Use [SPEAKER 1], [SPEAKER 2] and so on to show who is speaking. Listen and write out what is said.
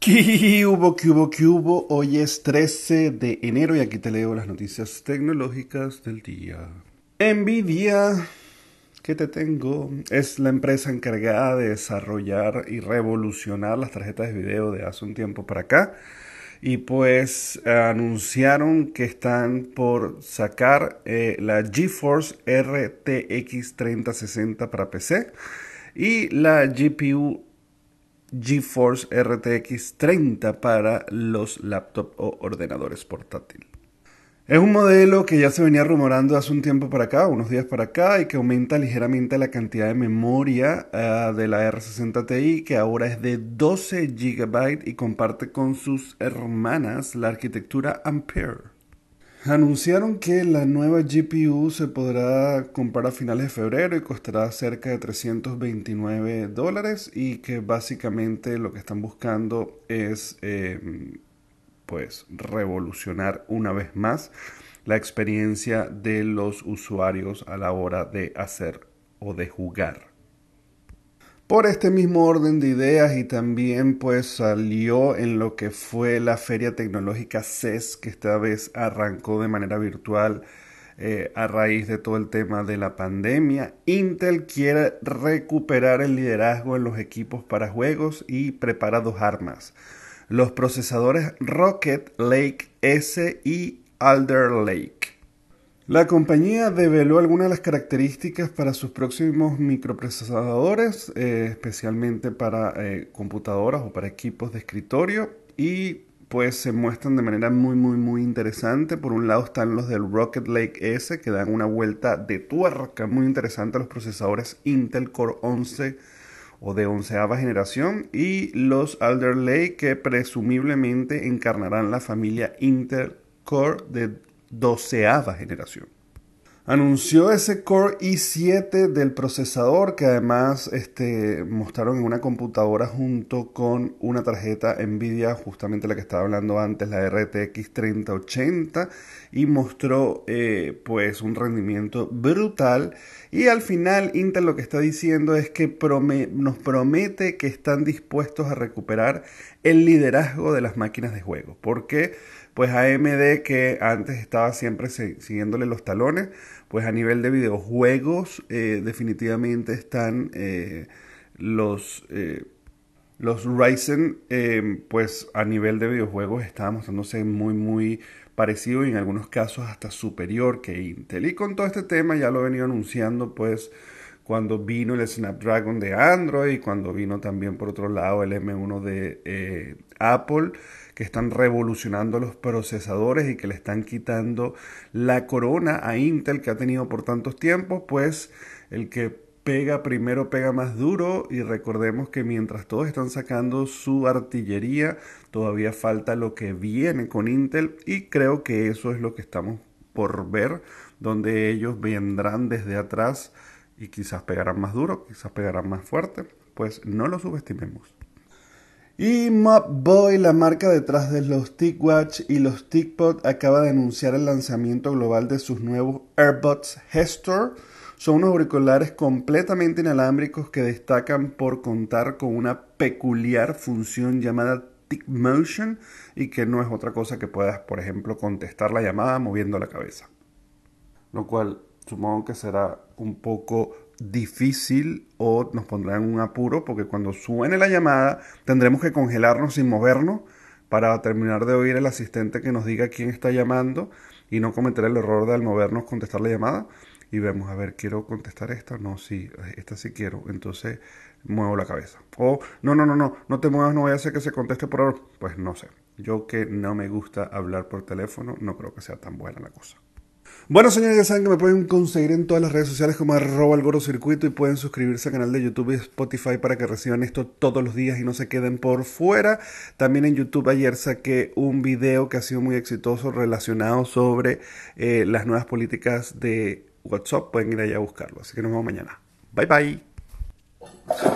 [SPEAKER 1] ¿Qué hubo, qué hubo, qué hubo? Hoy es 13 de enero y aquí te leo las noticias tecnológicas del día. Nvidia, que te tengo, es la empresa encargada de desarrollar y revolucionar las tarjetas de video de hace un tiempo para acá. Y pues anunciaron que están por sacar eh, la GeForce RTX 3060 para PC y la GPU GeForce RTX 30 para los laptops o ordenadores portátiles. Es un modelo que ya se venía rumorando hace un tiempo para acá, unos días para acá, y que aumenta ligeramente la cantidad de memoria uh, de la R60 Ti, que ahora es de 12 GB y comparte con sus hermanas la arquitectura Ampere. Anunciaron que la nueva GPU se podrá comprar a finales de febrero y costará cerca de 329 dólares y que básicamente lo que están buscando es eh, pues revolucionar una vez más la experiencia de los usuarios a la hora de hacer o de jugar por este mismo orden de ideas y también pues salió en lo que fue la feria tecnológica CES que esta vez arrancó de manera virtual eh, a raíz de todo el tema de la pandemia. Intel quiere recuperar el liderazgo en los equipos para juegos y prepara dos armas. Los procesadores Rocket Lake S y Alder Lake. La compañía develó algunas de las características para sus próximos microprocesadores, eh, especialmente para eh, computadoras o para equipos de escritorio. Y pues se muestran de manera muy muy muy interesante. Por un lado están los del Rocket Lake S que dan una vuelta de tuerca. Muy interesante a los procesadores Intel Core 11 o de onceava generación. Y los Alder Lake que presumiblemente encarnarán la familia Intel Core de doceava generación. Anunció ese Core i7 del procesador que además este, mostraron en una computadora junto con una tarjeta Nvidia, justamente la que estaba hablando antes, la RTX 3080, y mostró eh, pues un rendimiento brutal. Y al final Intel lo que está diciendo es que nos promete que están dispuestos a recuperar el liderazgo de las máquinas de juego. ¿Por qué? Pues AMD que antes estaba siempre siguiéndole los talones, pues a nivel de videojuegos eh, definitivamente están eh, los, eh, los Ryzen, pues a nivel de videojuegos estaban mostrándose muy muy parecido y en algunos casos hasta superior que Intel. Y con todo este tema ya lo he venido anunciando pues cuando vino el Snapdragon de Android, cuando vino también por otro lado el M1 de Apple que están revolucionando los procesadores y que le están quitando la corona a Intel que ha tenido por tantos tiempos, pues el que pega primero pega más duro y recordemos que mientras todos están sacando su artillería, todavía falta lo que viene con Intel y creo que eso es lo que estamos por ver, donde ellos vendrán desde atrás y quizás pegarán más duro, quizás pegarán más fuerte, pues no lo subestimemos. Y Mobboy, la marca detrás de los TicWatch y los TicPod, acaba de anunciar el lanzamiento global de sus nuevos AirBuds Gestor. Son unos auriculares completamente inalámbricos que destacan por contar con una peculiar función llamada TicMotion y que no es otra cosa que puedas, por ejemplo, contestar la llamada moviendo la cabeza. Lo cual supongo que será un poco difícil o nos pondrá en un apuro porque cuando suene la llamada tendremos que congelarnos sin movernos para terminar de oír el asistente que nos diga quién está llamando y no cometer el error de al movernos contestar la llamada y vemos, a ver, quiero contestar esta, no, sí, esta sí quiero, entonces muevo la cabeza. O, no, no, no, no, no te muevas, no voy a hacer que se conteste por ahora. Pues no sé, yo que no me gusta hablar por teléfono, no creo que sea tan buena la cosa. Bueno, señores, ya saben que me pueden conseguir en todas las redes sociales como arroba el circuito y pueden suscribirse al canal de YouTube y Spotify para que reciban esto todos los días y no se queden por fuera. También en YouTube ayer saqué un video que ha sido muy exitoso relacionado sobre eh, las nuevas políticas de WhatsApp. Pueden ir allá a buscarlo. Así que nos vemos mañana. Bye bye.